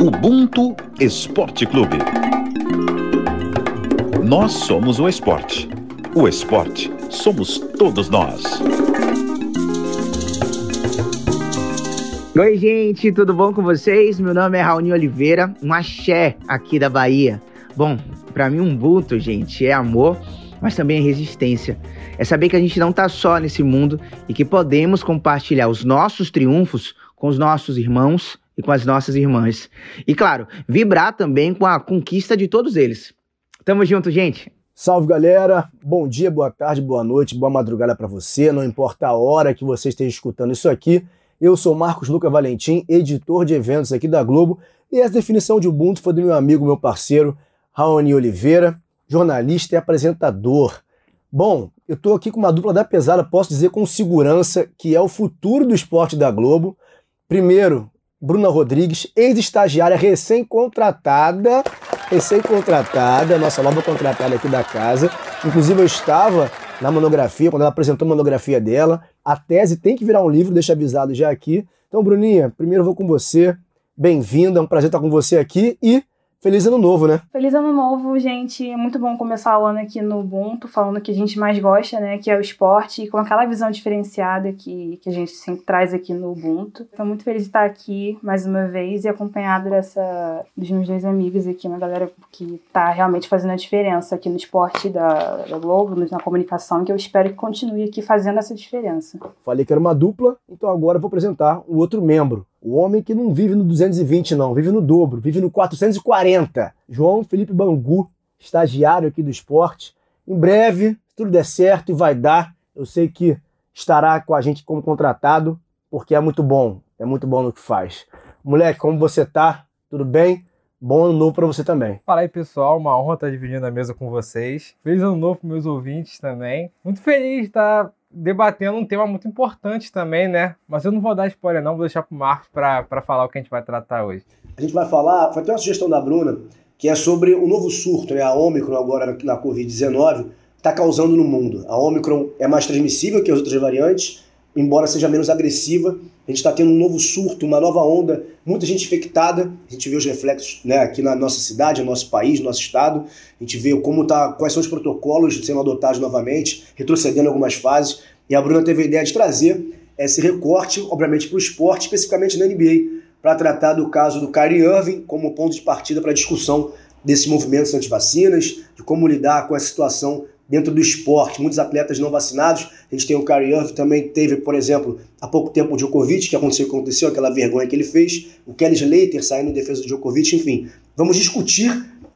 Ubuntu Esporte Clube. Nós somos o esporte. O esporte somos todos nós. Oi, gente, tudo bom com vocês? Meu nome é Raoni Oliveira, um axé aqui da Bahia. Bom, para mim, um Ubuntu, gente, é amor, mas também é resistência. É saber que a gente não tá só nesse mundo e que podemos compartilhar os nossos triunfos com os nossos irmãos e com as nossas irmãs. E claro, vibrar também com a conquista de todos eles. Tamo junto, gente. Salve galera, bom dia, boa tarde, boa noite, boa madrugada para você, não importa a hora que você esteja escutando isso aqui. Eu sou Marcos Luca Valentim, editor de eventos aqui da Globo, e essa definição de Ubuntu foi do meu amigo, meu parceiro, Raoni Oliveira, jornalista e apresentador. Bom, eu estou aqui com uma dupla da pesada, posso dizer com segurança, que é o futuro do esporte da Globo. Primeiro, Bruna Rodrigues, ex-estagiária recém-contratada, recém-contratada, nossa nova contratada aqui da casa. Inclusive eu estava na monografia, quando ela apresentou a monografia dela. A tese tem que virar um livro, deixa avisado já aqui. Então, Bruninha, primeiro eu vou com você. Bem-vinda, é um prazer estar com você aqui e Feliz ano novo, né? Feliz ano novo, gente. É muito bom começar o ano aqui no Ubuntu, falando que a gente mais gosta, né? Que é o esporte, e com aquela visão diferenciada que, que a gente sempre traz aqui no Ubuntu. Estou muito feliz de estar aqui mais uma vez e acompanhado dessa, dos meus dois amigos aqui, uma galera que está realmente fazendo a diferença aqui no esporte da, da Globo, na comunicação, que eu espero que continue aqui fazendo essa diferença. Falei que era uma dupla, então agora eu vou apresentar o outro membro. O homem que não vive no 220, não, vive no dobro, vive no 440. João Felipe Bangu, estagiário aqui do esporte. Em breve, tudo der certo e vai dar, eu sei que estará com a gente como contratado, porque é muito bom, é muito bom no que faz. Moleque, como você tá? Tudo bem? Bom ano novo para você também. Fala aí, pessoal. Uma honra estar dividindo a mesa com vocês. Feliz ano novo para meus ouvintes também. Muito feliz de estar debatendo um tema muito importante também, né? Mas eu não vou dar spoiler, não, vou deixar pro Marcos para falar o que a gente vai tratar hoje. A gente vai falar, foi até uma sugestão da Bruna, que é sobre o novo surto, né? A Omicron agora na Covid-19 está causando no mundo. A Omicron é mais transmissível que as outras variantes, embora seja menos agressiva. A gente está tendo um novo surto, uma nova onda, muita gente infectada. A gente vê os reflexos né, aqui na nossa cidade, no nosso país, no nosso estado. A gente vê como tá, quais são os protocolos sendo adotados novamente, retrocedendo algumas fases. E a Bruna teve a ideia de trazer esse recorte, obviamente, para o esporte, especificamente na NBA, para tratar do caso do Kyrie Irving como ponto de partida para a discussão desses movimentos anti-vacinas, de como lidar com essa situação dentro do esporte, muitos atletas não vacinados. A gente tem o Kyrie Irving, também teve, por exemplo, há pouco tempo o Djokovic, que aconteceu que aconteceu, aquela vergonha que ele fez, o Kelly Slater saindo em defesa do Djokovic, enfim. Vamos discutir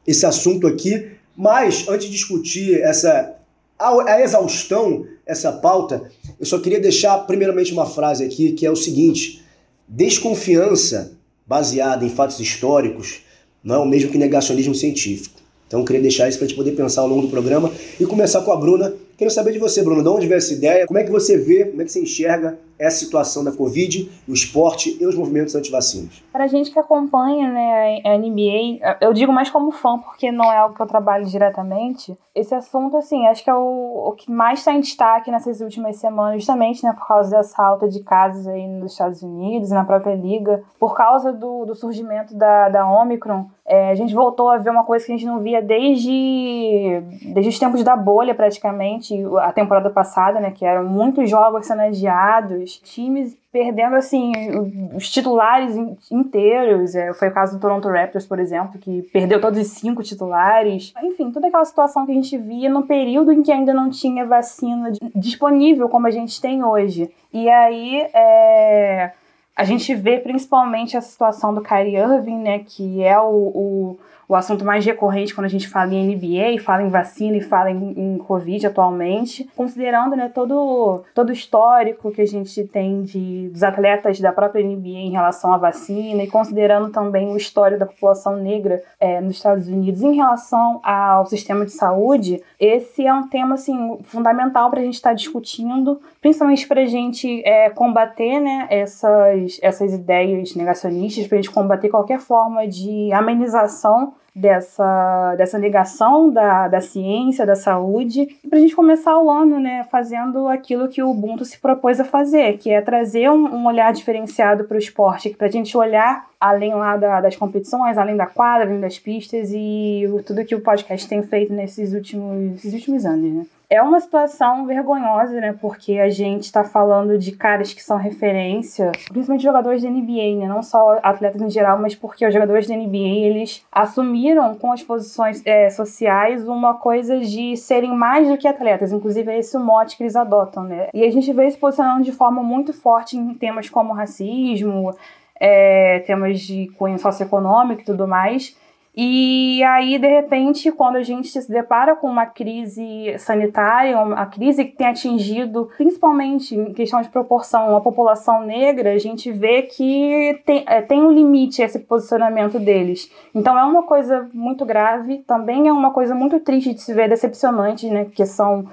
esse assunto aqui, mas antes de discutir essa a, a exaustão, essa pauta, eu só queria deixar primeiramente uma frase aqui, que é o seguinte: desconfiança baseada em fatos históricos não é o mesmo que negacionismo científico. Então eu queria deixar isso para a gente poder pensar ao longo do programa e começar com a Bruna. Quero saber de você, Bruna, de onde veio essa ideia? Como é que você vê, como é que você enxerga essa situação da Covid, o esporte e os movimentos antivacinas? Para a gente que acompanha né, a NBA, eu digo mais como fã, porque não é algo que eu trabalho diretamente, esse assunto, assim, acho que é o, o que mais está em destaque nessas últimas semanas, justamente né, por causa dessa alta de casos aí nos Estados Unidos, na própria liga, por causa do, do surgimento da, da Omicron, é, a gente voltou a ver uma coisa que a gente não via desde, desde os tempos da bolha, praticamente, a temporada passada, né, que eram muitos jogos sendo adiados, times perdendo assim os titulares inteiros. É, foi o caso do Toronto Raptors, por exemplo, que perdeu todos os cinco titulares. Enfim, toda aquela situação que a gente via no período em que ainda não tinha vacina disponível como a gente tem hoje. E aí é, a gente vê principalmente a situação do Kyrie Irving, né, que é o, o o assunto mais recorrente quando a gente fala em NBA, fala em vacina e fala em, em Covid atualmente, considerando né, todo, todo o histórico que a gente tem de, dos atletas da própria NBA em relação à vacina e considerando também o histórico da população negra é, nos Estados Unidos. Em relação ao sistema de saúde, esse é um tema assim, fundamental para a gente estar tá discutindo, principalmente para a gente é, combater né, essas essas, ideias negacionistas, para a gente combater qualquer forma de amenização dessa, dessa negação da, da ciência, da saúde, para a gente começar o ano né, fazendo aquilo que o Ubuntu se propôs a fazer, que é trazer um, um olhar diferenciado para o esporte, para a gente olhar além lá da, das competições, além da quadra, além das pistas e tudo que o podcast tem feito nesses últimos, últimos anos. Né? É uma situação vergonhosa, né? Porque a gente está falando de caras que são referência, principalmente jogadores da NBA, né? Não só atletas em geral, mas porque os jogadores da NBA eles assumiram com as posições é, sociais uma coisa de serem mais do que atletas. Inclusive é esse o mote que eles adotam, né? E a gente vê se posicionando de forma muito forte em temas como racismo, é, temas de cunho socioeconômico e tudo mais. E aí, de repente, quando a gente se depara com uma crise sanitária, uma crise que tem atingido, principalmente em questão de proporção, a população negra, a gente vê que tem, é, tem um limite esse posicionamento deles. Então é uma coisa muito grave, também é uma coisa muito triste de se ver, decepcionante, né? Porque são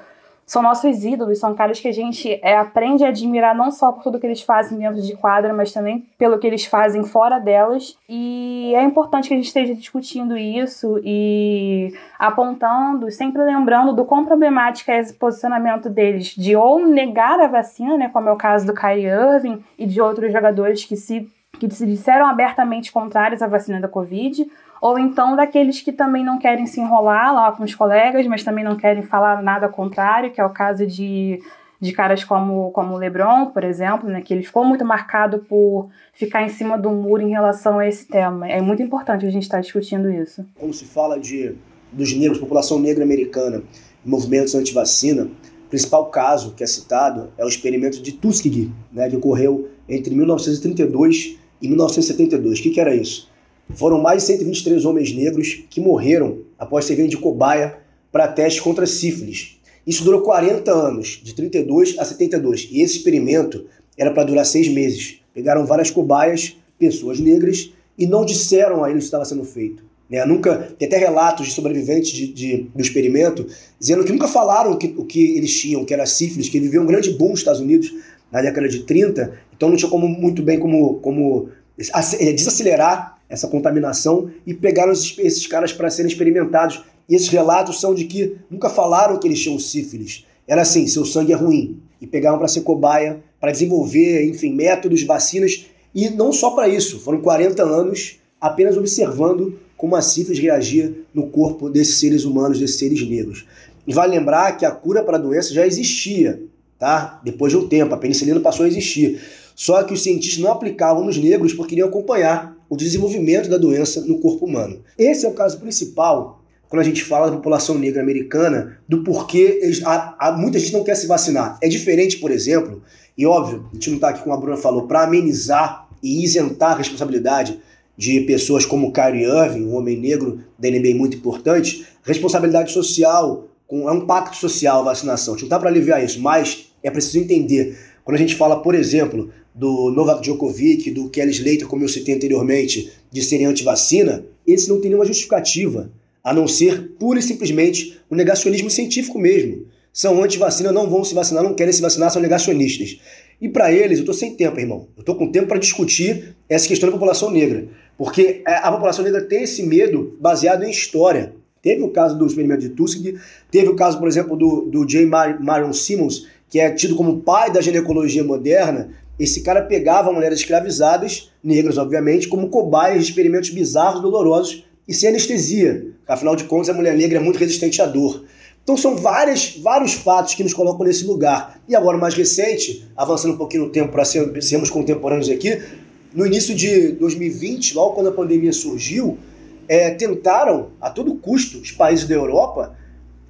são nossos ídolos, são caras que a gente é, aprende a admirar não só por tudo que eles fazem dentro de quadra, mas também pelo que eles fazem fora delas. E é importante que a gente esteja discutindo isso e apontando, sempre lembrando do quão problemático é esse posicionamento deles de ou negar a vacina, né, como é o caso do Kyrie Irving e de outros jogadores que se, que se disseram abertamente contrários à vacina da Covid, ou então daqueles que também não querem se enrolar lá com os colegas, mas também não querem falar nada contrário, que é o caso de, de caras como, como o LeBron, por exemplo, né, que ele ficou muito marcado por ficar em cima do muro em relação a esse tema. É muito importante a gente estar discutindo isso. Quando se fala de, dos negros, população negra americana, movimentos anti-vacina, o principal caso que é citado é o experimento de Tuskegee, né, que ocorreu entre 1932 e 1972. O que, que era isso? Foram mais de 123 homens negros que morreram após serem de cobaia para testes contra sífilis. Isso durou 40 anos, de 32 a 72, e esse experimento era para durar seis meses. Pegaram várias cobaias, pessoas negras, e não disseram a eles que estava sendo feito. Né? Nunca, tem até relatos de sobreviventes de, de, do experimento dizendo que nunca falaram que, o que eles tinham, que era sífilis, que vivia um grande boom nos Estados Unidos na década de 30, então não tinha como, muito bem como, como é, desacelerar essa contaminação e pegaram esses, caras para serem experimentados. E esses relatos são de que nunca falaram que eles tinham sífilis. Era assim, seu sangue é ruim. E pegaram para ser cobaia, para desenvolver, enfim, métodos, vacinas. E não só para isso, foram 40 anos apenas observando como a sífilis reagia no corpo desses seres humanos, desses seres negros. E vale lembrar que a cura para a doença já existia, tá? Depois de um tempo, a penicilina passou a existir. Só que os cientistas não aplicavam nos negros porque queriam acompanhar o desenvolvimento da doença no corpo humano. Esse é o caso principal quando a gente fala da população negra americana, do porquê eles, há, há, muita gente não quer se vacinar. É diferente, por exemplo, e óbvio, a gente não está aqui como a Bruna falou, para amenizar e isentar a responsabilidade de pessoas como Kyrie Irving, um homem negro da NBA muito importante, responsabilidade social, com, é um pacto social a vacinação. A gente não está para aliviar isso, mas é preciso entender. Quando a gente fala, por exemplo, do Novak Djokovic, do Kelly Slater, como eu citei anteriormente, de serem anti-vacina, esse não tem nenhuma justificativa, a não ser pura e simplesmente o um negacionismo científico mesmo. São anti-vacina, não vão se vacinar, não querem se vacinar, são negacionistas. E para eles, eu estou sem tempo, irmão. Eu estou com tempo para discutir essa questão da população negra. Porque é, a população negra tem esse medo baseado em história. Teve o caso do experimento de Tuskegee, teve o caso, por exemplo, do, do J. Marion Simmons, que é tido como pai da ginecologia moderna, esse cara pegava mulheres escravizadas, negras obviamente, como cobaias de experimentos bizarros, dolorosos e sem anestesia. Afinal de contas, a mulher negra é muito resistente à dor. Então são várias, vários fatos que nos colocam nesse lugar. E agora, mais recente, avançando um pouquinho no tempo para sermos contemporâneos aqui, no início de 2020, logo quando a pandemia surgiu, é, tentaram, a todo custo, os países da Europa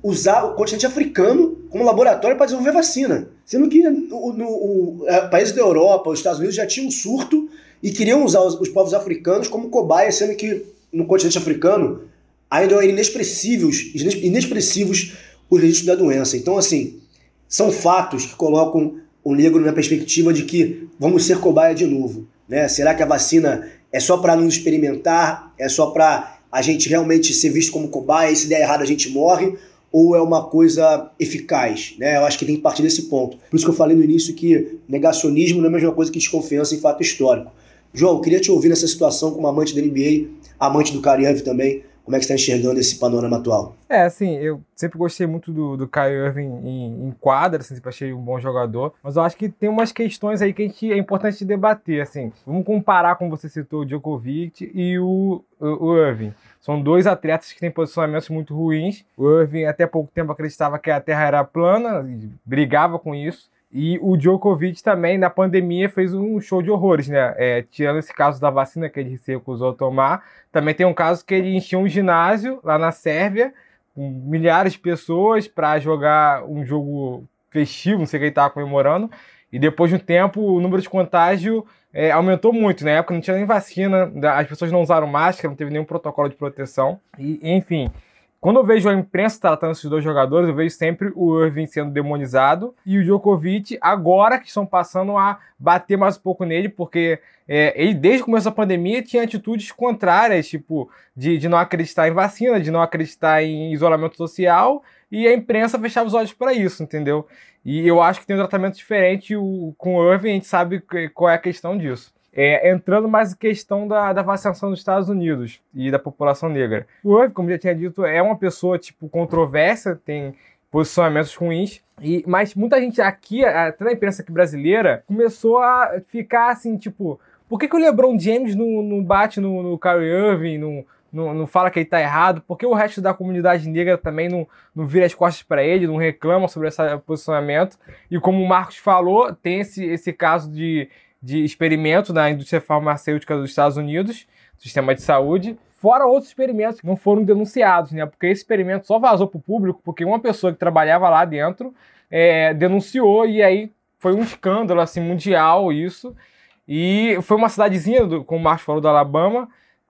usar o continente africano como laboratório para desenvolver vacina. Sendo que no, o, é, países da Europa, os Estados Unidos já tinham um surto e queriam usar os, os povos africanos como cobaias, sendo que no continente africano ainda eram inexpressivos, inexpressivos os registros da doença. Então, assim, são fatos que colocam o negro na perspectiva de que vamos ser cobaia de novo. Né? Será que a vacina é só para nos experimentar? É só para a gente realmente ser visto como cobaia e se der errado a gente morre? Ou é uma coisa eficaz? Né? Eu acho que tem que partir desse ponto. Por isso que eu falei no início que negacionismo não é a mesma coisa que desconfiança em fato histórico. João, queria te ouvir nessa situação como amante da NBA, amante do Kyrie também. Como é que você está enxergando esse panorama atual? É, assim, eu sempre gostei muito do, do Kyrie Irving em, em quadra, assim, sempre achei um bom jogador, mas eu acho que tem umas questões aí que a gente, é importante debater, assim. Vamos comparar, como você citou, o Djokovic e o, o, o Irving. São dois atletas que têm posicionamentos muito ruins. O Irving até pouco tempo acreditava que a Terra era plana, brigava com isso. E o Djokovic também, na pandemia, fez um show de horrores, né? É, tirando esse caso da vacina que ele se recusou a tomar, também tem um caso que ele encheu um ginásio lá na Sérvia, com milhares de pessoas, para jogar um jogo festivo, não sei o que ele estava comemorando. E depois de um tempo, o número de contágio é, aumentou muito. Na época não tinha nem vacina, as pessoas não usaram máscara, não teve nenhum protocolo de proteção. E, enfim, quando eu vejo a imprensa tratando esses dois jogadores, eu vejo sempre o Irving sendo demonizado e o Djokovic agora que estão passando a bater mais um pouco nele, porque é, ele desde o começo da pandemia tinha atitudes contrárias, tipo de, de não acreditar em vacina, de não acreditar em isolamento social e a imprensa fechava os olhos para isso, entendeu? E eu acho que tem um tratamento diferente o, com o Irving, a gente sabe qual é a questão disso. É, entrando mais em questão da, da vacinação dos Estados Unidos e da população negra. O Irving, como já tinha dito, é uma pessoa tipo controversa, tem posicionamentos ruins. E, mas muita gente aqui, até na imprensa aqui brasileira, começou a ficar assim, tipo, por que, que o LeBron James não, não bate no, no Kyrie Irving, não, não, não, fala que ele tá errado? Por que o resto da comunidade negra também não, não vira as costas para ele, não reclama sobre esse posicionamento? E como o Marcos falou, tem esse, esse caso de de experimento na indústria farmacêutica dos Estados Unidos, sistema de saúde, fora outros experimentos que não foram denunciados, né? Porque esse experimento só vazou para o público porque uma pessoa que trabalhava lá dentro é, denunciou e aí foi um escândalo assim mundial isso. E foi uma cidadezinha, do, como o Marcos falou, do Alabama,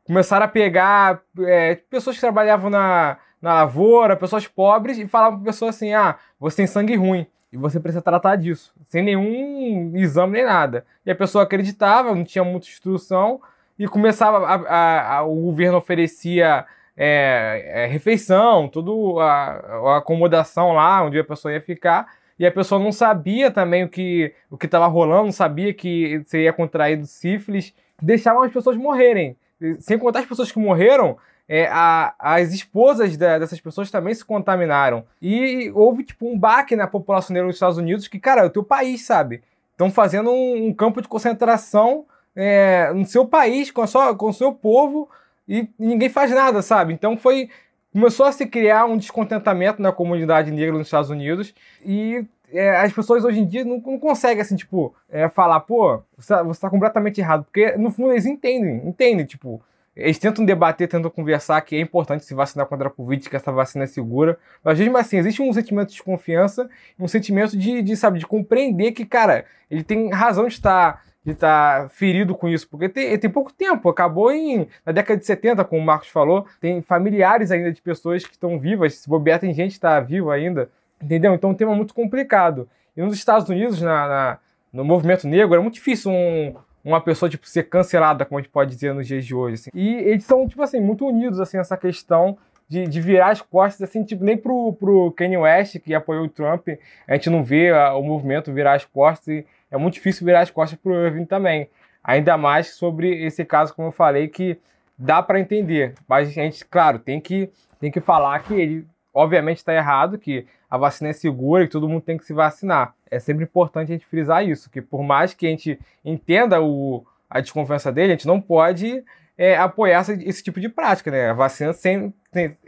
começaram a pegar é, pessoas que trabalhavam na, na lavoura, pessoas pobres, e falavam para pessoa assim: ah, você tem sangue ruim. E você precisa tratar disso, sem nenhum exame nem nada. E a pessoa acreditava, não tinha muita instrução, e começava, a, a, a, o governo oferecia é, é, refeição, toda a, acomodação lá onde a pessoa ia ficar, e a pessoa não sabia também o que o estava rolando, não sabia que seria contraído sífilis, deixavam as pessoas morrerem. Sem contar as pessoas que morreram, é, a, as esposas da, dessas pessoas também se contaminaram. E houve, tipo, um baque na população negra dos Estados Unidos que, cara, é o teu país, sabe? Estão fazendo um, um, campo de concentração é, no seu país, com, sua, com o seu povo, e ninguém faz nada, sabe? Então foi... Começou a se criar um descontentamento na comunidade negra nos Estados Unidos e é, as pessoas hoje em dia não, não conseguem, assim, tipo, é, falar, pô, você, tá, você tá completamente errado. Porque, no fundo, eles entendem, entendem, tipo, eles tentam debater, tentam conversar que é importante se vacinar contra a Covid, que essa vacina é segura. Mas mesmo assim, existe um sentimento de desconfiança, um sentimento de, de, sabe, de compreender que, cara, ele tem razão de estar de estar ferido com isso, porque tem, tem pouco tempo, acabou em, na década de 70, como o Marcos falou, tem familiares ainda de pessoas que estão vivas, se bobear tem gente que está viva ainda, entendeu? Então é um tema muito complicado. E nos Estados Unidos, na, na no movimento negro, é muito difícil um, uma pessoa, tipo, ser cancelada, como a gente pode dizer nos dias de hoje. Assim. E eles são, tipo assim, muito unidos, assim, essa questão de, de virar as costas, assim, tipo, nem pro, pro Kanye West, que apoiou o Trump, a gente não vê a, o movimento virar as costas, é muito difícil virar as costas pro Irving também. Ainda mais sobre esse caso, como eu falei, que dá para entender, mas a gente, claro, tem que, tem que falar que ele, obviamente, está errado, que a vacina é segura e todo mundo tem que se vacinar é sempre importante a gente frisar isso, que por mais que a gente entenda o, a desconfiança dele, a gente não pode é, apoiar essa, esse tipo de prática, né? A vacina, sem,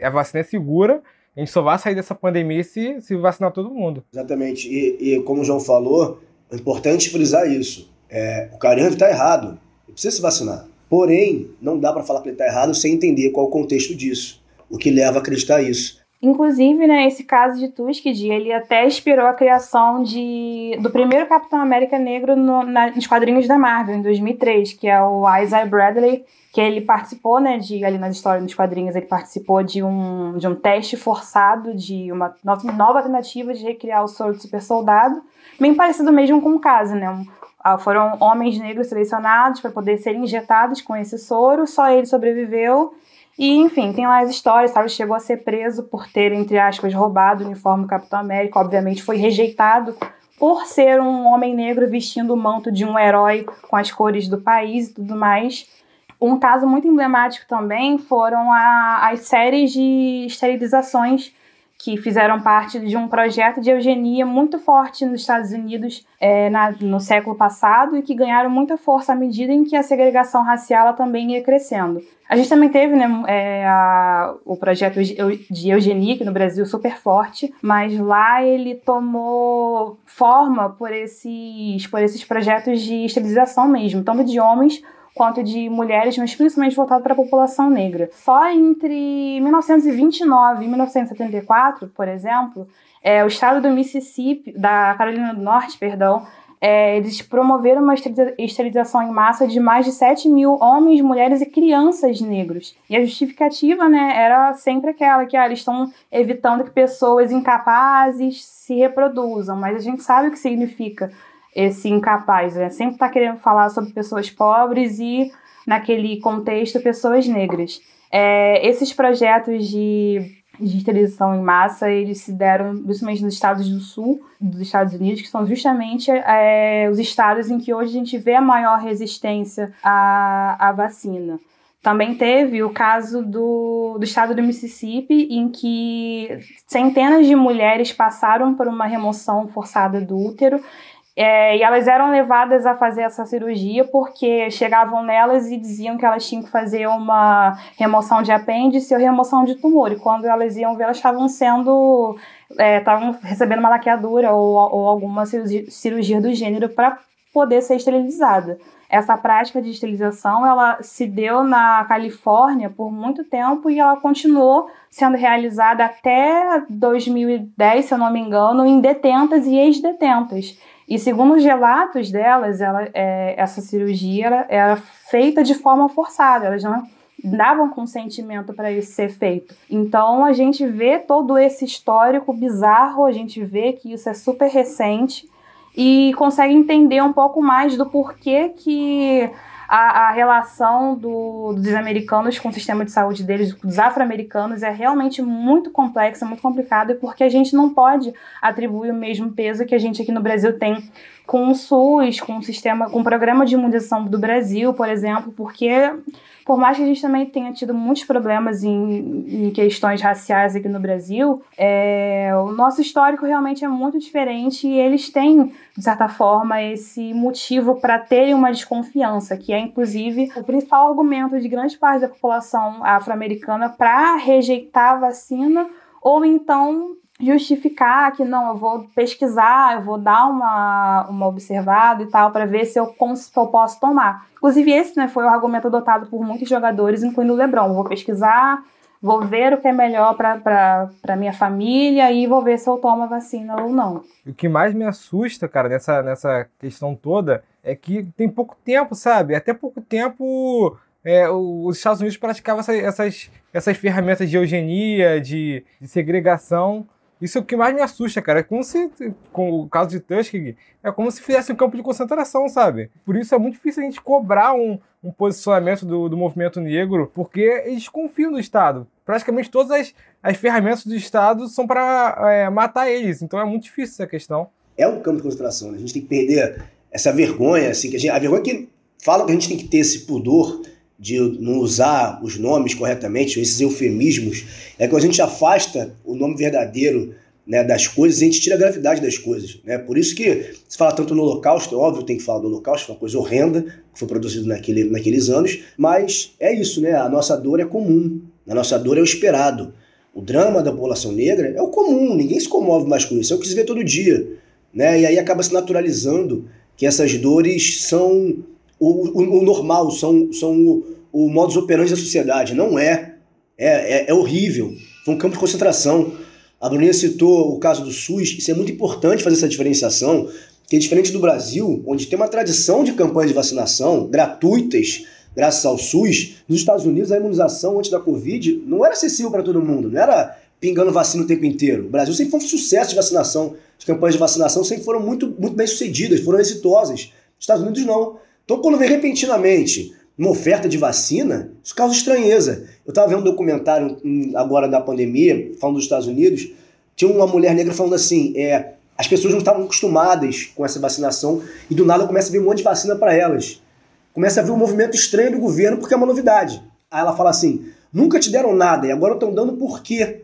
a vacina é segura, a gente só vai sair dessa pandemia se, se vacinar todo mundo. Exatamente. E, e como o João falou, é importante frisar isso. É, o Carinho está errado, ele precisa se vacinar. Porém, não dá para falar que ele está errado sem entender qual o contexto disso, o que leva a acreditar isso. Inclusive, né, esse caso de Tuskegee, ele até inspirou a criação de, do primeiro Capitão América Negro no, na, nos quadrinhos da Marvel, em 2003, que é o Isaiah Bradley, que ele participou, né, de, ali nas histórias dos quadrinhos, ele participou de um, de um teste forçado, de uma nova, nova tentativa de recriar o soro do super soldado, bem parecido mesmo com o caso, né, um, ah, foram homens negros selecionados para poder serem injetados com esse soro, só ele sobreviveu, E, enfim, tem lá as histórias, sabe? Chegou a ser preso por ter, entre aspas, roubado o uniforme do Capitão América. Obviamente foi rejeitado por ser um homem negro vestindo o manto de um herói com as cores do país e tudo mais. Um caso muito emblemático também foram a, as séries de esterilizações que fizeram parte de um projeto de eugenia muito forte nos Estados Unidos é, na, no século passado e que ganharam muita força à medida em que a segregação racial também ia crescendo. A gente também teve né, é, a, o projeto de eugenia aqui no Brasil super forte, mas lá ele tomou forma por esses, por esses projetos de esterilização mesmo, tanto de homens quanto de mulheres, mas principalmente voltado para a população negra. Só entre 1929 e 1974, por exemplo, é, o estado do Mississippi, da Carolina do Norte, perdão, é, eles promoveram uma esterilização em massa de mais de 7 mil homens, mulheres e crianças negros. E a justificativa né, era sempre aquela que ah, eles estão evitando que pessoas incapazes se reproduzam, mas a gente sabe o que significa esse incapaz, né? Sempre está querendo falar sobre pessoas pobres e, naquele contexto, pessoas negras. É, esses projetos de, de em massa, eles se deram principalmente nos estados do sul dos Estados Unidos, que são justamente é, os estados em que hoje a gente vê a maior resistência à, à vacina. Também teve o caso do, do estado do Mississippi, em que centenas de mulheres passaram por uma remoção forçada do útero é, e elas eram levadas a fazer essa cirurgia porque chegavam nelas e diziam que elas tinham que fazer uma remoção de apêndice ou remoção de tumor. E quando elas iam ver, elas estavam sendo. É, estavam recebendo uma laqueadura ou, ou alguma cirurgia, cirurgia do gênero para poder ser esterilizada. Essa prática de esterilização ela se deu na Califórnia por muito tempo e ela continuou sendo realizada até 2010, se eu não me engano, em detentas e ex-detentas. E segundo os relatos delas, ela, é, essa cirurgia era, era feita de forma forçada, elas não davam consentimento para isso ser feito. Então a gente vê todo esse histórico bizarro, a gente vê que isso é super recente e consegue entender um pouco mais do porquê que a, a relação do, dos americanos com o sistema de saúde deles, dos afro-americanos, é realmente muito complexa, muito complicada, porque a gente não pode atribuir o mesmo peso que a gente aqui no Brasil tem com o SUS, com o sistema, com o programa de imunização do Brasil, por exemplo, porque por mais que a gente também tenha tido muitos problemas em, em questões raciais aqui no Brasil, é, o nosso histórico realmente é muito diferente e eles têm, de certa forma, esse motivo para terem uma desconfiança, que é inclusive o principal argumento de grande parte da população afro-americana para rejeitar a vacina ou então justificar que não, eu vou pesquisar, eu vou dar uma, uma observada e tal, para ver se eu, se eu posso tomar. Inclusive, esse né, foi o argumento adotado por muitos jogadores, incluindo o Lebron. Vou pesquisar, vou ver o que é melhor para minha família e vou ver se eu tomo a vacina ou não. O que mais me assusta, cara, nessa, nessa questão toda é que tem pouco tempo, sabe? Até pouco tempo é, os Estados Unidos praticavam essas, essas, essas ferramentas de eugenia, de, de segregação isso é o que mais me assusta, cara. É como se, com o caso de Tuskegee, é como se fizesse um campo de concentração, sabe? Por isso é muito difícil a gente cobrar um, um posicionamento do, do movimento negro, porque eles confiam no Estado. Praticamente todas as, as ferramentas do Estado são para é, matar eles. Então é muito difícil essa questão. É um campo de concentração, né? A gente tem que perder essa vergonha, assim, que a, gente, a vergonha que fala que a gente tem que ter esse pudor de não usar os nomes corretamente, esses eufemismos, é que a gente afasta o nome verdadeiro né, das coisas a gente tira a gravidade das coisas. Né? Por isso que se fala tanto no Holocausto, é óbvio, tem que falar do Holocausto, foi uma coisa horrenda que foi produzido naquele, naqueles anos, mas é isso, né? a nossa dor é comum, a nossa dor é o esperado. O drama da população negra é o comum, ninguém se comove mais com isso, é o que se vê todo dia. Né? E aí acaba se naturalizando que essas dores são o, o, o normal, são, são o, o modus operandi da sociedade. Não é. É, é, é horrível. Foi um campo de concentração. A Bruninha citou o caso do SUS. Isso é muito importante fazer essa diferenciação, que é diferente do Brasil, onde tem uma tradição de campanhas de vacinação gratuitas, graças ao SUS. Nos Estados Unidos, a imunização antes da Covid não era acessível para todo mundo, não era pingando vacina o tempo inteiro. O Brasil sempre foi um sucesso de vacinação. As campanhas de vacinação sempre foram muito, muito bem sucedidas, foram exitosas. Estados Unidos não. Então, quando vem repentinamente numa oferta de vacina, isso causa estranheza. Eu estava vendo um documentário hum, agora da pandemia, falando dos Estados Unidos, tinha uma mulher negra falando assim, é, as pessoas não estavam acostumadas com essa vacinação e do nada começa a vir um monte de vacina para elas. Começa a vir um movimento estranho do governo porque é uma novidade. Aí ela fala assim, nunca te deram nada e agora estão dando por quê?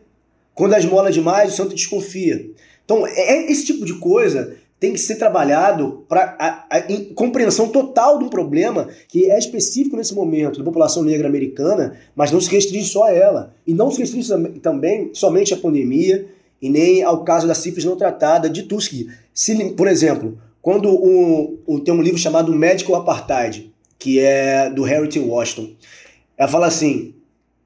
Quando a esmola demais, o santo desconfia. Então, é, é esse tipo de coisa tem que ser trabalhado para a, a, a, compreensão total de um problema que é específico nesse momento da população negra americana, mas não se restringe só a ela. E não se restringe também somente à pandemia e nem ao caso da sífilis não tratada de Tuskegee. Se, por exemplo, quando um, tem um livro chamado Medical Apartheid, que é do Harriet Washington, ela fala assim,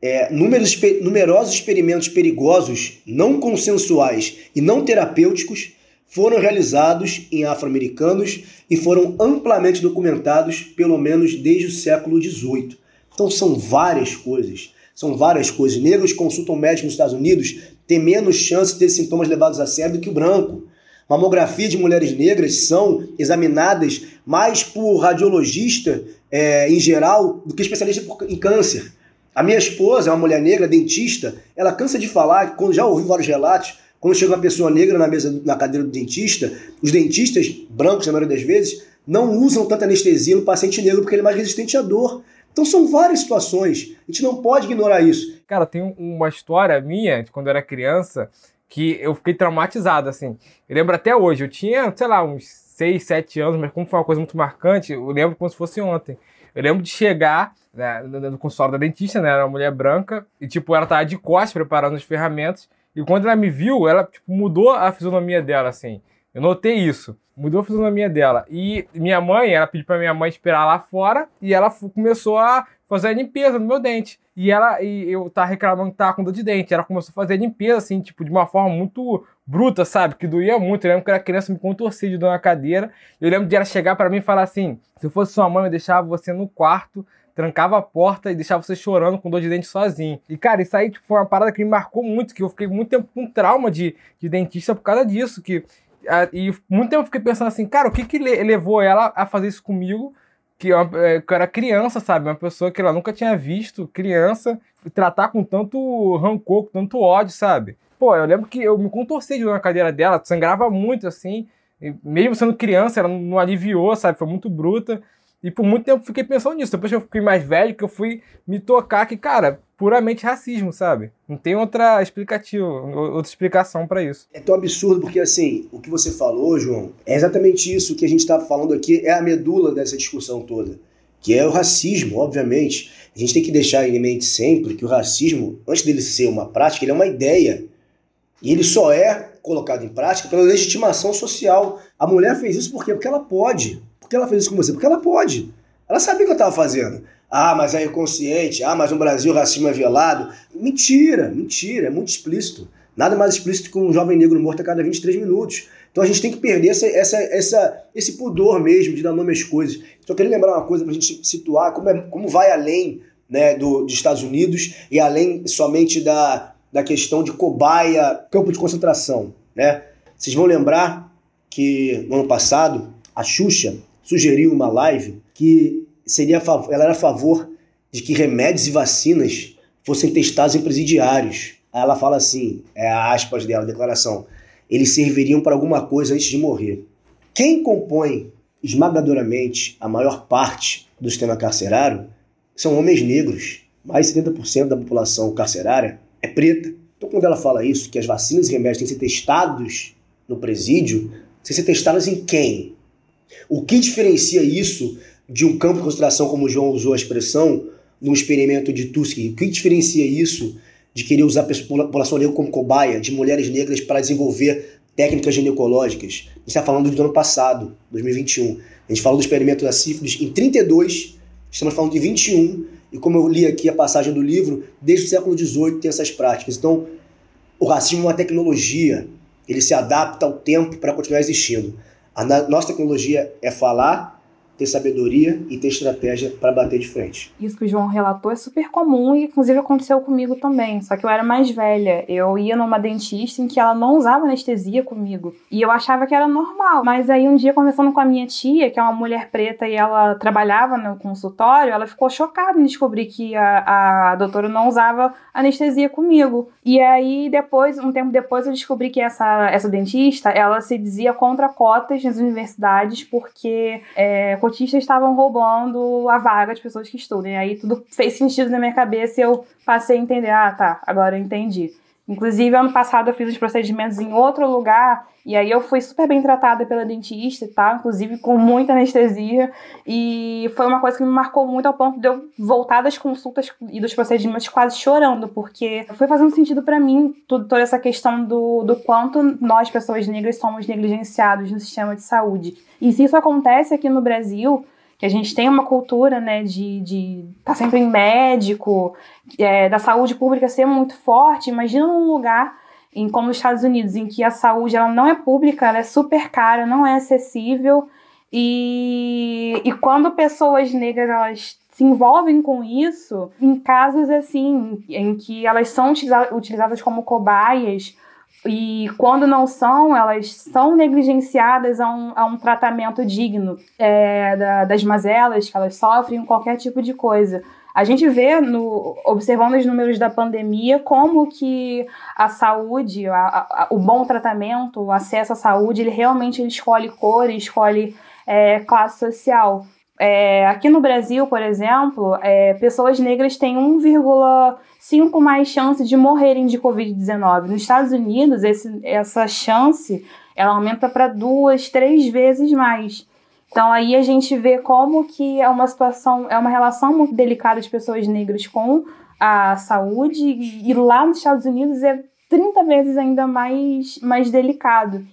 é, numerosos experimentos perigosos, não consensuais e não terapêuticos foram realizados em afro-americanos e foram amplamente documentados, pelo menos desde o século XVIII. Então são várias coisas. São várias coisas. Negros consultam médicos nos Estados Unidos têm menos chance de ter sintomas levados a sério do que o branco. Mamografia de mulheres negras são examinadas mais por radiologista é, em geral do que especialista em câncer. A minha esposa é uma mulher negra, dentista, ela cansa de falar, quando já ouvi vários relatos, quando chega uma pessoa negra na mesa, na cadeira do dentista, os dentistas, brancos na maioria das vezes, não usam tanta anestesia no paciente negro porque ele é mais resistente à dor. Então são várias situações. A gente não pode ignorar isso. Cara, tem uma história minha de quando eu era criança que eu fiquei traumatizado, assim. Eu lembro até hoje, eu tinha, sei lá, uns 6, 7 anos, mas como foi uma coisa muito marcante, eu lembro como se fosse ontem. Eu lembro de chegar né, no consultório da dentista, né? Era uma mulher branca, e tipo, ela tava de costas preparando as ferramentas. E quando ela me viu, ela tipo, mudou a fisionomia dela, assim. Eu notei isso. Mudou a fisionomia dela. E minha mãe, ela pediu pra minha mãe esperar lá fora e ela começou a fazer a limpeza no meu dente. E ela, e eu tava reclamando que tava com dor de dente. Ela começou a fazer a limpeza, assim, tipo, de uma forma muito bruta, sabe? Que doía muito. Eu lembro que era criança, me contorcia de dor na cadeira. Eu lembro de ela chegar para mim e falar assim: se eu fosse sua mãe, eu deixava você no quarto trancava a porta e deixava você chorando com dor de dente sozinho. E, cara, isso aí tipo, foi uma parada que me marcou muito, que eu fiquei muito tempo com trauma de, de dentista por causa disso. Que, a, e muito tempo eu fiquei pensando assim, cara, o que que levou ela a fazer isso comigo? Que eu, é, que eu era criança, sabe? Uma pessoa que ela nunca tinha visto, criança, tratar com tanto rancor, com tanto ódio, sabe? Pô, eu lembro que eu me contorci de na cadeira dela, sangrava muito, assim. mesmo sendo criança, ela não aliviou, sabe? Foi muito bruta. E por muito tempo fiquei pensando nisso. Depois que eu fiquei mais velho, que eu fui me tocar que, cara, puramente racismo, sabe? Não tem outra explicativa, outra explicação para isso. É tão absurdo porque, assim, o que você falou, João, é exatamente isso que a gente está falando aqui, é a medula dessa discussão toda, que é o racismo, obviamente. A gente tem que deixar em mente sempre que o racismo, antes dele ser uma prática, ele é uma ideia. E ele só é colocado em prática pela legitimação social. A mulher fez isso por quê? Porque ela pode que ela fez isso com você? Porque ela pode. Ela sabia o que eu estava fazendo. Ah, mas é inconsciente. Ah, mas no Brasil o racismo é velado. Mentira, mentira. É muito explícito. Nada mais explícito que um jovem negro morto a cada 23 minutos. Então a gente tem que perder essa, essa, essa, esse pudor mesmo de dar nome às coisas. Só queria lembrar uma coisa para a gente situar como, é, como vai além né, do, dos Estados Unidos e além somente da, da questão de cobaia, campo de concentração. Né? Vocês vão lembrar que no ano passado a Xuxa sugeriu uma live que seria ela era a favor de que remédios e vacinas fossem testados em presidiários. Aí ela fala assim, é a aspas dela, a declaração, eles serviriam para alguma coisa antes de morrer. Quem compõe esmagadoramente a maior parte do sistema carcerário são homens negros. Mais de 70% da população carcerária é preta. Então, quando ela fala isso, que as vacinas e remédios têm que ser testados no presídio, têm que ser testados em quem? O que diferencia isso de um campo de concentração, como o João usou a expressão, no experimento de Tuskegee? O que diferencia isso de querer usar a população negra como cobaia, de mulheres negras para desenvolver técnicas ginecológicas? A gente está falando do ano passado, 2021. A gente falou do experimento da sífilis em 32, estamos falando de 21, e como eu li aqui a passagem do livro, desde o século XVIII tem essas práticas. Então, o racismo é uma tecnologia, ele se adapta ao tempo para continuar existindo. A nossa tecnologia é falar ter sabedoria e ter estratégia para bater de frente. Isso que o João relatou é super comum e inclusive aconteceu comigo também, só que eu era mais velha. Eu ia numa dentista em que ela não usava anestesia comigo e eu achava que era normal. Mas aí um dia conversando com a minha tia, que é uma mulher preta e ela trabalhava no consultório, ela ficou chocada em descobrir que a, a doutora não usava anestesia comigo. E aí depois, um tempo depois, eu descobri que essa, essa dentista, ela se dizia contra cotas nas universidades porque é, cotistas estavam roubando a vaga de pessoas que estudam. E aí tudo fez sentido na minha cabeça e eu passei a entender, ah, tá, agora eu entendi. Inclusive, ano passado eu fiz os procedimentos em outro lugar e aí eu fui super bem tratada pela dentista, tá? Inclusive com muita anestesia. E foi uma coisa que me marcou muito ao ponto de eu voltar das consultas e dos procedimentos quase chorando, porque foi fazendo sentido para mim tudo, toda essa questão do, do quanto nós, pessoas negras, somos negligenciados no sistema de saúde. E se isso acontece aqui no Brasil, que a gente tem uma cultura, né, de estar de tá sempre em médico, é, da saúde pública ser muito forte, imagina num lugar em como os Estados Unidos, em que a saúde ela não é pública, ela é super cara, não é acessível, e, e quando pessoas negras elas se envolvem com isso, em casos assim, em que elas são utilizadas como cobaias, e quando não são, elas são negligenciadas a um, a um tratamento digno é, da, das mazelas que elas sofrem, qualquer tipo de coisa. A gente vê, no, observando os números da pandemia, como que a saúde, a, a, o bom tratamento, o acesso à saúde, ele realmente escolhe cor, escolhe é, classe social. É, aqui no Brasil, por exemplo, é, pessoas negras têm 1,5 mais chance de morrerem de Covid-19. Nos Estados Unidos, esse, essa chance ela aumenta para duas, três vezes mais. Então aí a gente vê como que é uma situação, é uma relação muito delicada de pessoas negras com a saúde e lá nos Estados Unidos é 30 vezes ainda mais, mais delicado.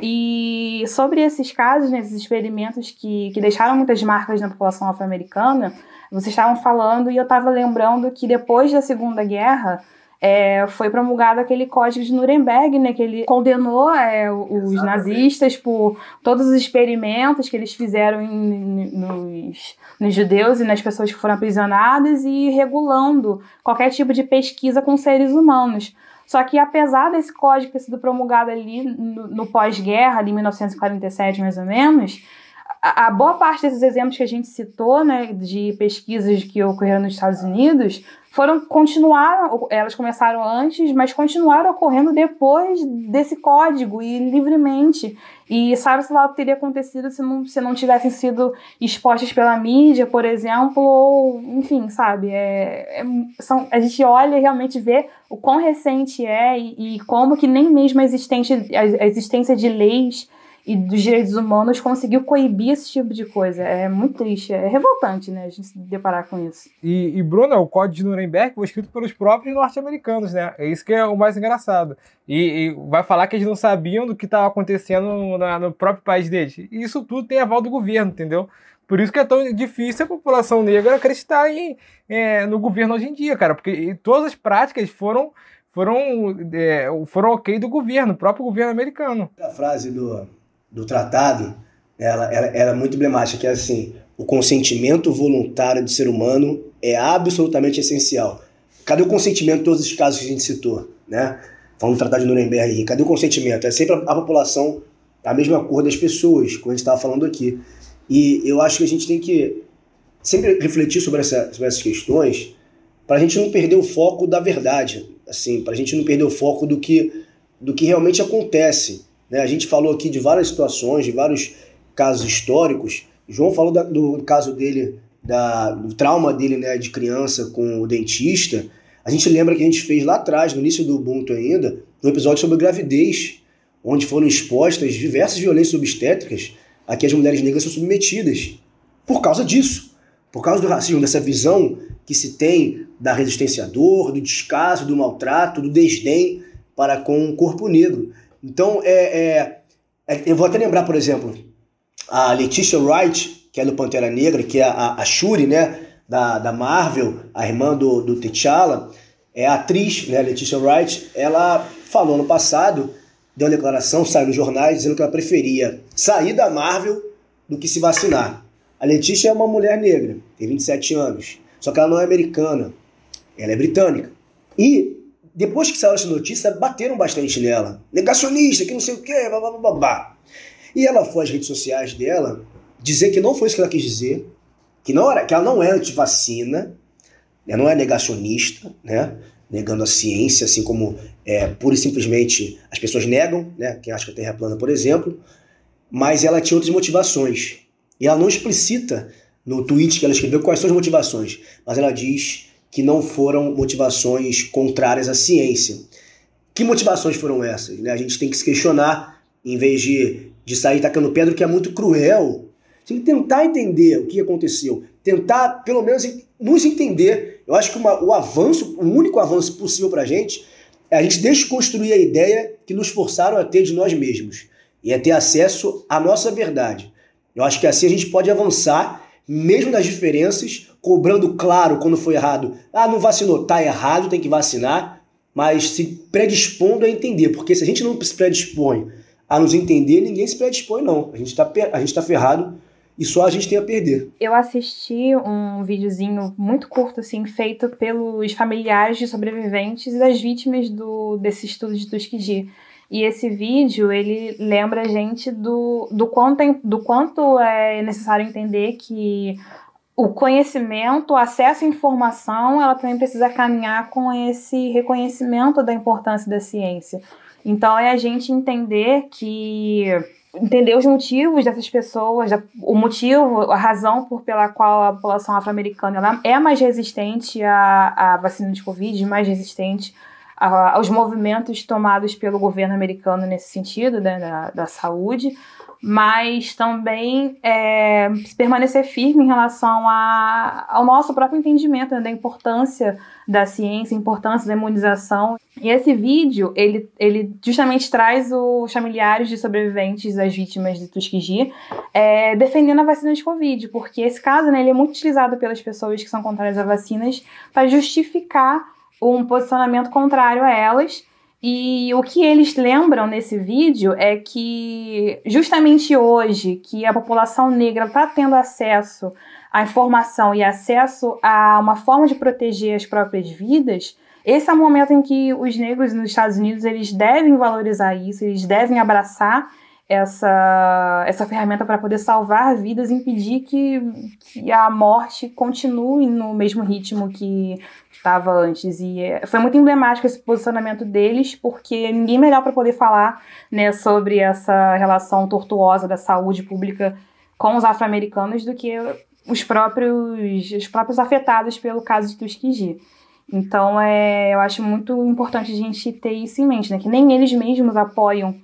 E sobre esses casos, né, experimentos que, que deixaram muitas marcas na população afro-americana, vocês estavam falando e eu estava lembrando que depois da Segunda Guerra é, foi promulgado aquele código de Nuremberg, né, que ele condenou é, os Exatamente. nazistas por todos os experimentos que eles fizeram em, nos, nos judeus e nas pessoas que foram aprisionadas e regulando qualquer tipo de pesquisa com seres humanos. Só que apesar desse código ter sido promulgado ali no, no pós-guerra, ali em 1947 mais ou menos, a, a, boa parte desses exemplos que a gente citou, né, de pesquisas que ocorreram nos Estados Unidos, foram continuaram, elas começaram antes, mas continuaram ocorrendo depois desse código e livremente. E sabe-se lá o que teria acontecido se não, se não tivessem sido expostas pela mídia, por exemplo, ou, enfim, sabe? É, é, são, a gente olha e realmente vê o quão recente é e, e como que nem mesmo a existência, a existência de leis e dos direitos humanos conseguiu coibir esse tipo de coisa. É muito triste, é revoltante, né, a gente se deparar com isso. E, e Bruno, o Código de Nuremberg foi escrito pelos próprios norte-americanos, né? É isso que é o mais engraçado. E, e vai falar que eles não sabiam do que estava acontecendo na, no próprio país deles. E isso tudo tem aval do governo, entendeu? Por isso que é tão difícil a população negra acreditar em, é, no governo hoje em dia, cara, porque todas as práticas foram foram, é, foram ok do governo, o próprio governo americano. A frase do do tratado, ela, ela é muito emblemática, que é assim, o consentimento voluntário do ser humano é absolutamente essencial. Cadê o consentimento em todos os casos que a gente citou, né? Falando do Tratado de Nuremberg, cadê o consentimento? É sempre a, a população, a mesma cor das pessoas, como a gente estava falando aqui. E eu acho que a gente tem que sempre refletir sobre, essa, sobre essas questões para a gente não perder o foco da verdade, assim, para a gente não perder o foco do que, do que realmente acontece. Né? A gente falou aqui de várias situações, de vários casos históricos. João falou da, do caso dele, da, do trauma dele né, de criança com o dentista. A gente lembra que a gente fez lá atrás, no início do Ubuntu ainda, um episódio sobre gravidez, onde foram expostas diversas violências obstétricas a que as mulheres negras são submetidas. Por causa disso. Por causa do racismo, dessa visão que se tem da resistência à dor, do descaso, do maltrato, do desdém para com o corpo negro. Então, é, é, é, eu vou até lembrar, por exemplo, a Letitia Wright, que é do Pantera Negra, que é a, a Shuri, né, da, da Marvel, a irmã do, do T'Challa, é a atriz, né, Letitia Wright, ela falou no passado, deu uma declaração, saiu nos jornais, dizendo que ela preferia sair da Marvel do que se vacinar. A Letícia é uma mulher negra, tem 27 anos, só que ela não é americana, ela é britânica. E depois que saiu essa notícia, bateram bastante nela. Negacionista, que não sei o quê, blá, blá, blá, E ela foi às redes sociais dela dizer que não foi isso que ela quis dizer, que, não era, que ela não é antivacina, né, não é negacionista, né? negando a ciência, assim como é, pura e simplesmente as pessoas negam, né? quem acha que a Terra é plana, por exemplo, mas ela tinha outras motivações. E ela não explicita no tweet que ela escreveu quais são as motivações, mas ela diz que não foram motivações contrárias à ciência. Que motivações foram essas? Né? A gente tem que se questionar, em vez de, de sair tacando pedra, que é muito cruel. Tem que tentar entender o que aconteceu, tentar, pelo menos, nos entender. Eu acho que uma, o avanço, o único avanço possível para a gente é a gente desconstruir a ideia que nos forçaram a ter de nós mesmos e é ter acesso à nossa verdade. Eu acho que assim a gente pode avançar, mesmo nas diferenças, cobrando claro quando foi errado. Ah, não vacinou, tá errado, tem que vacinar, mas se predispondo a entender, porque se a gente não se predispõe a nos entender, ninguém se predispõe não. A gente está a gente tá ferrado e só a gente tem a perder. Eu assisti um videozinho muito curto, assim, feito pelos familiares de sobreviventes e das vítimas do, desse estudo de Tuskegee. E esse vídeo, ele lembra a gente do, do, quanto, do quanto é necessário entender que o conhecimento, o acesso à informação, ela também precisa caminhar com esse reconhecimento da importância da ciência. Então, é a gente entender que entender os motivos dessas pessoas, o motivo, a razão por pela qual a população afro-americana é mais resistente à, à vacina de Covid, mais resistente aos movimentos tomados pelo governo americano nesse sentido, né, da, da saúde, mas também é, permanecer firme em relação a, ao nosso próprio entendimento né, da importância da ciência, importância da imunização. E esse vídeo, ele, ele justamente traz os familiares de sobreviventes das vítimas de Tuskegee é, defendendo a vacina de Covid, porque esse caso né, ele é muito utilizado pelas pessoas que são contrárias a vacinas para justificar um posicionamento contrário a elas. E o que eles lembram nesse vídeo é que justamente hoje que a população negra está tendo acesso à informação e acesso a uma forma de proteger as próprias vidas, esse é o momento em que os negros nos Estados Unidos eles devem valorizar isso, eles devem abraçar essa, essa ferramenta para poder salvar vidas impedir que, que a morte continue no mesmo ritmo que estava antes. E é, foi muito emblemático esse posicionamento deles, porque ninguém melhor para poder falar né, sobre essa relação tortuosa da saúde pública com os afro-americanos do que os próprios, os próprios afetados pelo caso de Tuskegee. Então, é, eu acho muito importante a gente ter isso em mente, né? Que nem eles mesmos apoiam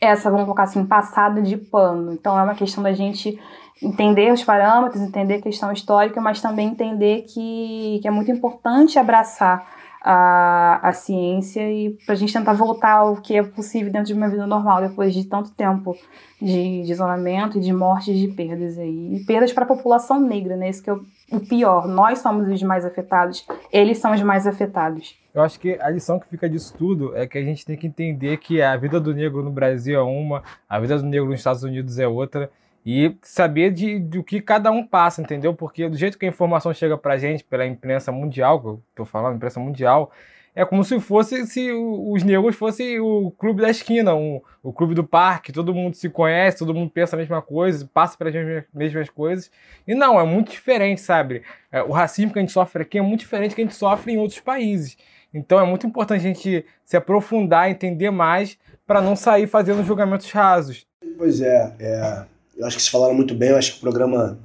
essa, vamos colocar assim, passada de pano. Então é uma questão da gente entender os parâmetros, entender a questão histórica, mas também entender que, que é muito importante abraçar a, a ciência e para a gente tentar voltar ao que é possível dentro de uma vida normal depois de tanto tempo de, de isolamento e de mortes de perdas aí. E perdas para a população negra, né? Isso que é o, o pior. Nós somos os mais afetados, eles são os mais afetados. Eu acho que a lição que fica disso tudo é que a gente tem que entender que a vida do negro no Brasil é uma, a vida do negro nos Estados Unidos é outra e saber de, do que cada um passa, entendeu? Porque do jeito que a informação chega pra gente pela imprensa mundial, que eu tô falando, imprensa mundial, é como se fosse se os negros fossem o clube da esquina, um, o clube do parque, todo mundo se conhece, todo mundo pensa a mesma coisa, passa pelas mesmas, mesmas coisas. E não, é muito diferente, sabe? É, o racismo que a gente sofre aqui é muito diferente do que a gente sofre em outros países. Então é muito importante a gente se aprofundar, entender mais, para não sair fazendo julgamentos rasos. Pois é, é eu acho que se falaram muito bem, eu acho que o programa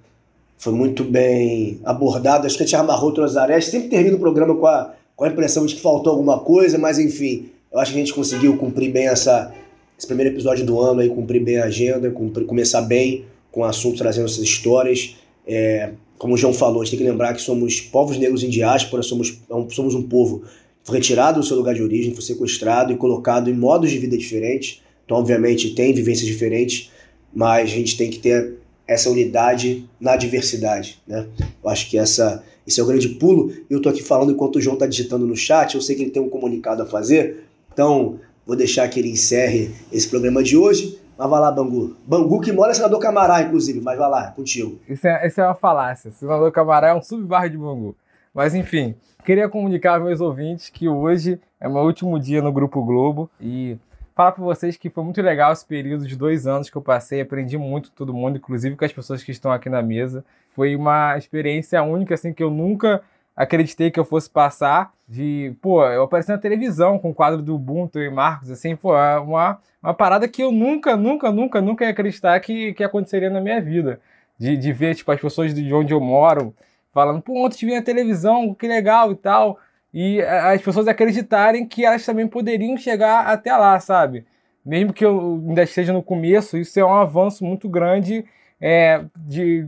foi muito bem abordado. Acho que a gente amarrou todas as arestas. Sempre termina o programa com a, com a impressão de que faltou alguma coisa, mas enfim, eu acho que a gente conseguiu cumprir bem essa, esse primeiro episódio do ano, aí, cumprir bem a agenda, cumprir, começar bem com o assunto, trazendo essas histórias. É, como o João falou, a gente tem que lembrar que somos povos negros em diáspora, somos, é somos um povo retirado do seu lugar de origem, foi sequestrado e colocado em modos de vida diferentes. Então, obviamente, tem vivências diferentes mas a gente tem que ter essa unidade na diversidade, né? Eu acho que essa, esse é o grande pulo. Eu estou aqui falando enquanto o João está digitando no chat, eu sei que ele tem um comunicado a fazer, então vou deixar que ele encerre esse programa de hoje. Mas vai lá, Bangu. Bangu que mora em Senador Camará, inclusive, mas vai lá, é contigo. Isso é, isso é uma falácia. Senador Camará é um subbairro de Bangu. Mas enfim, queria comunicar aos meus ouvintes que hoje é meu último dia no Grupo Globo e falar para vocês que foi muito legal esse período de dois anos que eu passei, aprendi muito com todo mundo, inclusive com as pessoas que estão aqui na mesa. Foi uma experiência única, assim, que eu nunca acreditei que eu fosse passar de, pô, eu apareci na televisão com o quadro do Ubuntu e Marcos, assim, pô, é uma, uma parada que eu nunca, nunca, nunca, nunca ia acreditar que, que aconteceria na minha vida. De, de ver, tipo, as pessoas de onde eu moro falando, pô, ontem te vi na televisão, que legal e tal e as pessoas acreditarem que elas também poderiam chegar até lá, sabe? Mesmo que eu ainda esteja no começo, isso é um avanço muito grande é, de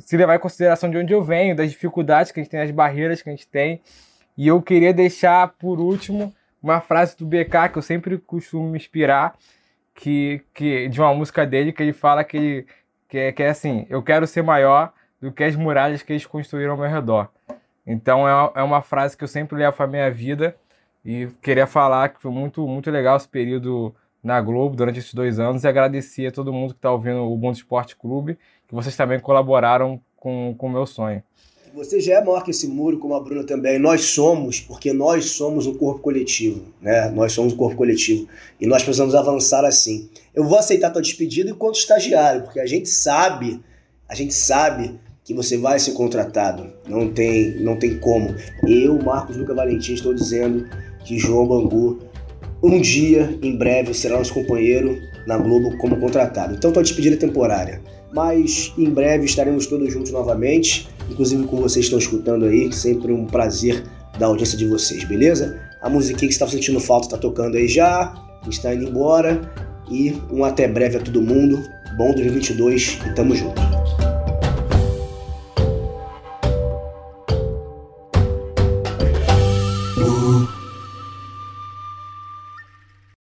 se levar em consideração de onde eu venho, das dificuldades que a gente tem, das barreiras que a gente tem. E eu queria deixar, por último, uma frase do BK que eu sempre costumo me inspirar, que, que, de uma música dele, que ele fala que, que, é, que é assim: Eu quero ser maior do que as muralhas que eles construíram ao meu redor. Então é, é uma frase que eu sempre levo para minha vida e queria falar que foi muito, muito legal esse período na Globo durante esses dois anos e agradecer a todo mundo que está ouvindo o Mundo Esporte Clube, que vocês também colaboraram com o meu sonho. Você já é maior que esse muro, como a Bruna também. Nós somos, porque nós somos um corpo coletivo, né? Nós somos um corpo coletivo e nós precisamos avançar assim. Eu vou aceitar tua despedida enquanto estagiário, porque a gente sabe, a gente sabe que você vai ser contratado. Não tem, não tem como. Eu, Marcos Luca Valentim, estou dizendo que João Bangu um dia, em breve, será nosso companheiro na Globo como contratado. Então, tua despedida temporária. Mas em breve estaremos todos juntos novamente, inclusive com vocês que estão escutando aí. Sempre um prazer da audiência de vocês, beleza? A musiquinha que você estava sentindo falta está tocando aí já, está indo embora. E um até breve a todo mundo. Bom 2022 e tamo junto.